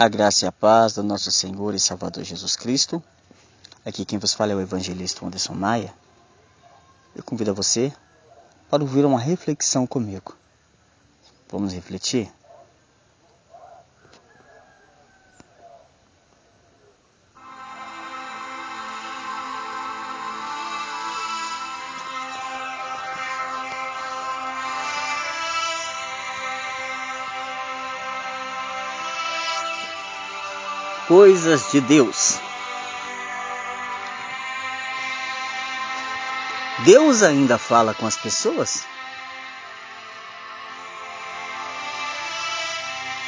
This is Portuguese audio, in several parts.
A graça e a paz do nosso Senhor e Salvador Jesus Cristo. Aqui quem vos fala é o evangelista Anderson Maia. Eu convido você para ouvir uma reflexão comigo. Vamos refletir? Coisas de Deus. Deus ainda fala com as pessoas?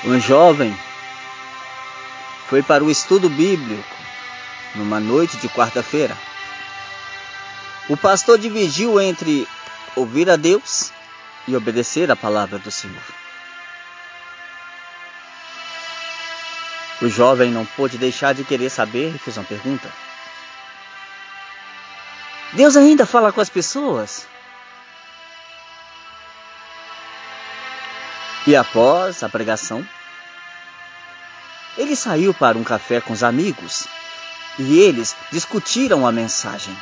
Um jovem foi para o estudo bíblico numa noite de quarta-feira. O pastor dividiu entre ouvir a Deus e obedecer a palavra do Senhor. O jovem não pôde deixar de querer saber e fez uma pergunta. Deus ainda fala com as pessoas? E após a pregação, ele saiu para um café com os amigos e eles discutiram a mensagem.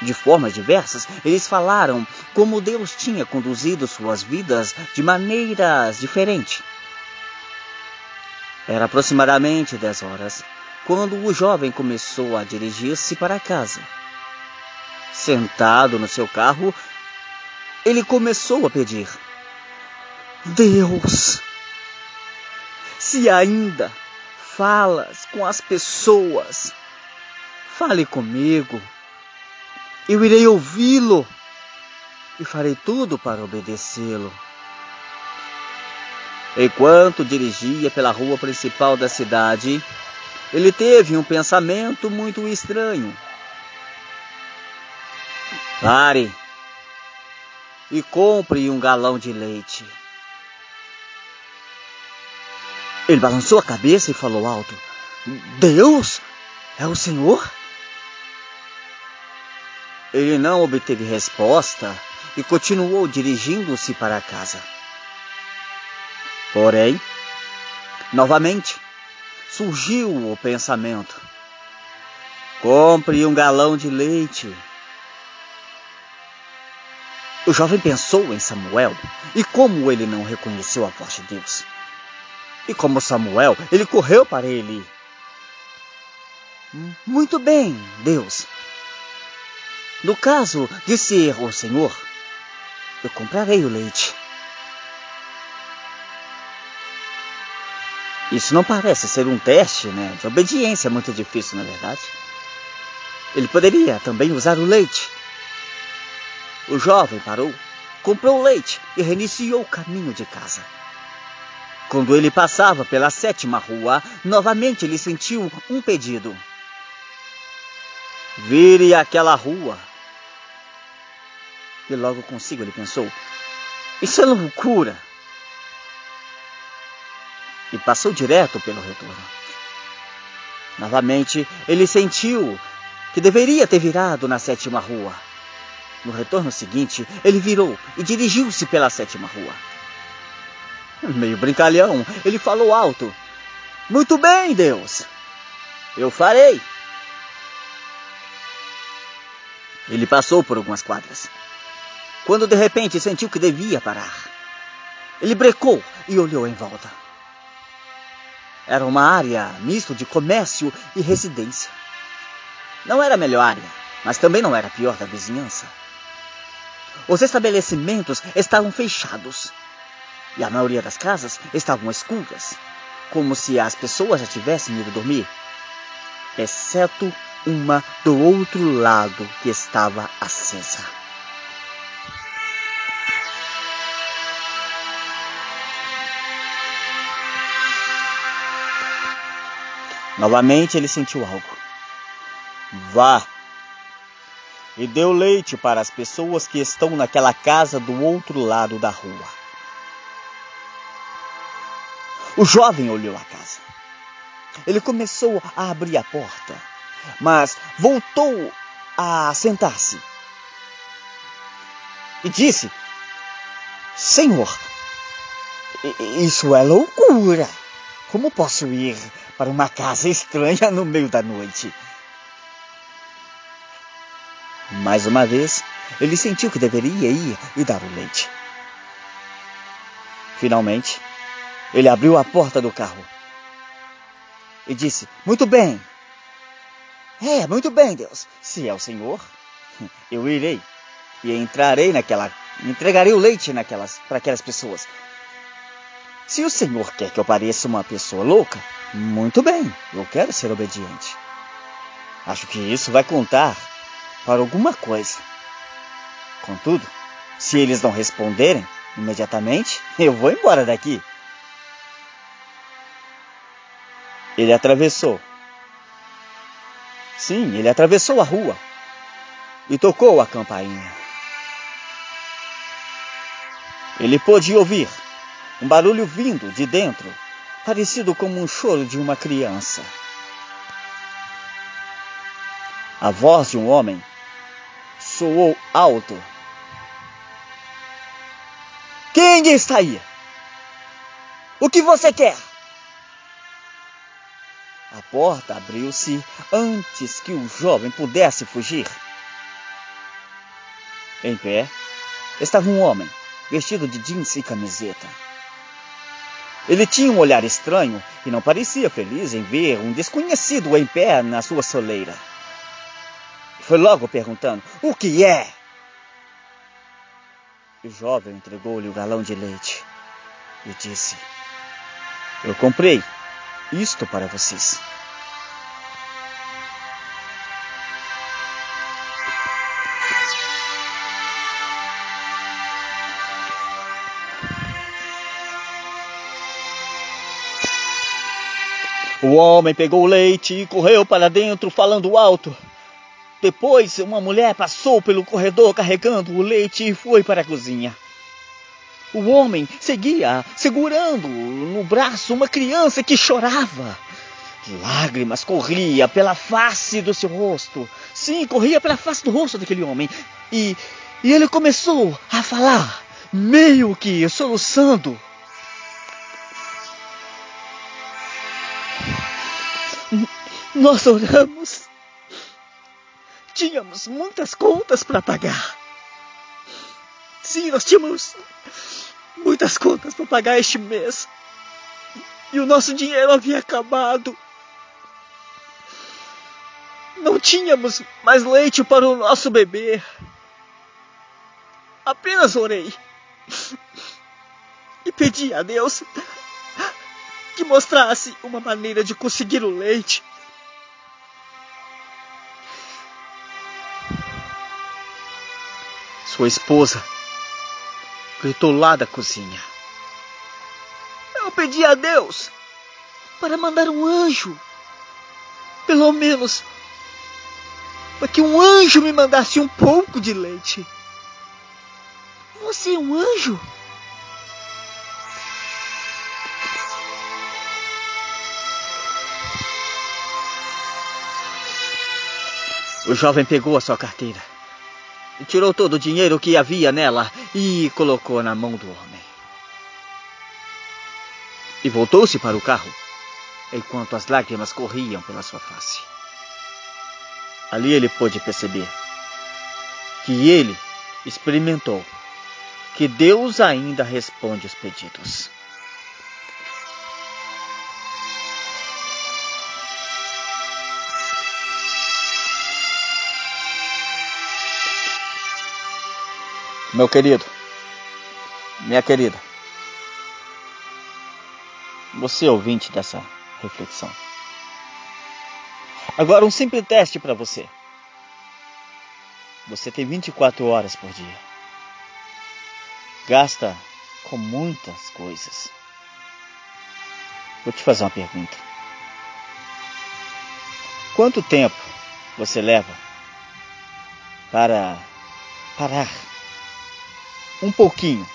De formas diversas, eles falaram como Deus tinha conduzido suas vidas de maneiras diferentes. Era aproximadamente 10 horas quando o jovem começou a dirigir-se para casa. Sentado no seu carro, ele começou a pedir: Deus, se ainda falas com as pessoas, fale comigo. Eu irei ouvi-lo e farei tudo para obedecê-lo. Enquanto dirigia pela rua principal da cidade, ele teve um pensamento muito estranho. Pare e compre um galão de leite. Ele balançou a cabeça e falou alto: Deus? É o Senhor? Ele não obteve resposta e continuou dirigindo-se para casa. Porém, novamente, surgiu o pensamento: compre um galão de leite. O jovem pensou em Samuel e como ele não reconheceu a voz de Deus. E como Samuel, ele correu para ele. Muito bem, Deus. No caso de ser o Senhor, eu comprarei o leite. Isso não parece ser um teste né, de obediência muito difícil, na é verdade. Ele poderia também usar o leite. O jovem parou, comprou o leite e reiniciou o caminho de casa. Quando ele passava pela sétima rua, novamente ele sentiu um pedido. Vire aquela rua. E logo consigo ele pensou: Isso é loucura e passou direto pelo retorno. Novamente, ele sentiu que deveria ter virado na sétima rua. No retorno seguinte, ele virou e dirigiu-se pela sétima rua. Meio brincalhão, ele falou alto: Muito bem, Deus, eu farei. Ele passou por algumas quadras. Quando de repente sentiu que devia parar, ele brecou e olhou em volta. Era uma área misto de comércio e residência. Não era a melhor área, mas também não era a pior da vizinhança. Os estabelecimentos estavam fechados e a maioria das casas estavam escuras, como se as pessoas já tivessem ido dormir, exceto uma do outro lado que estava acesa. Novamente ele sentiu algo. Vá e o leite para as pessoas que estão naquela casa do outro lado da rua. O jovem olhou a casa. Ele começou a abrir a porta, mas voltou a sentar-se e disse: Senhor, isso é loucura. Como posso ir para uma casa estranha no meio da noite? Mais uma vez, ele sentiu que deveria ir e dar o leite. Finalmente, ele abriu a porta do carro e disse: Muito bem. É, muito bem, Deus. Se é o Senhor, eu irei e entrarei naquela. Entregarei o leite naquelas para aquelas pessoas. Se o Senhor quer que eu pareça uma pessoa louca, muito bem, eu quero ser obediente. Acho que isso vai contar para alguma coisa. Contudo, se eles não responderem imediatamente, eu vou embora daqui. Ele atravessou. Sim, ele atravessou a rua e tocou a campainha. Ele pôde ouvir um barulho vindo de dentro, parecido como um choro de uma criança. A voz de um homem soou alto. Quem está aí? O que você quer? A porta abriu-se antes que o jovem pudesse fugir. Em pé estava um homem, vestido de jeans e camiseta. Ele tinha um olhar estranho e não parecia feliz em ver um desconhecido em pé na sua soleira. Foi logo perguntando: O que é? O jovem entregou-lhe o galão de leite e disse: Eu comprei isto para vocês. O homem pegou o leite e correu para dentro, falando alto. Depois, uma mulher passou pelo corredor carregando o leite e foi para a cozinha. O homem seguia segurando no braço uma criança que chorava. Lágrimas corria pela face do seu rosto. Sim, corria pela face do rosto daquele homem. E, e ele começou a falar, meio que soluçando. Nós oramos Tínhamos muitas contas para pagar. Sim, nós tínhamos muitas contas para pagar este mês. E o nosso dinheiro havia acabado. Não tínhamos mais leite para o nosso bebê. Apenas orei. E pedi a Deus que mostrasse uma maneira de conseguir o leite. Sua esposa gritou lá da cozinha. Eu pedi a Deus para mandar um anjo. Pelo menos para que um anjo me mandasse um pouco de leite. Você é um anjo? O jovem pegou a sua carteira tirou todo o dinheiro que havia nela e colocou na mão do homem. E voltou-se para o carro, enquanto as lágrimas corriam pela sua face. Ali ele pôde perceber que ele experimentou que Deus ainda responde os pedidos. Meu querido, minha querida, você é ouvinte dessa reflexão. Agora, um simples teste para você. Você tem 24 horas por dia. Gasta com muitas coisas. Vou te fazer uma pergunta. Quanto tempo você leva para parar um pouquinho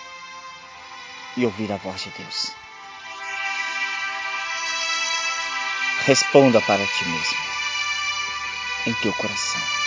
e ouvir a voz de Deus. Responda para ti mesmo, em teu coração.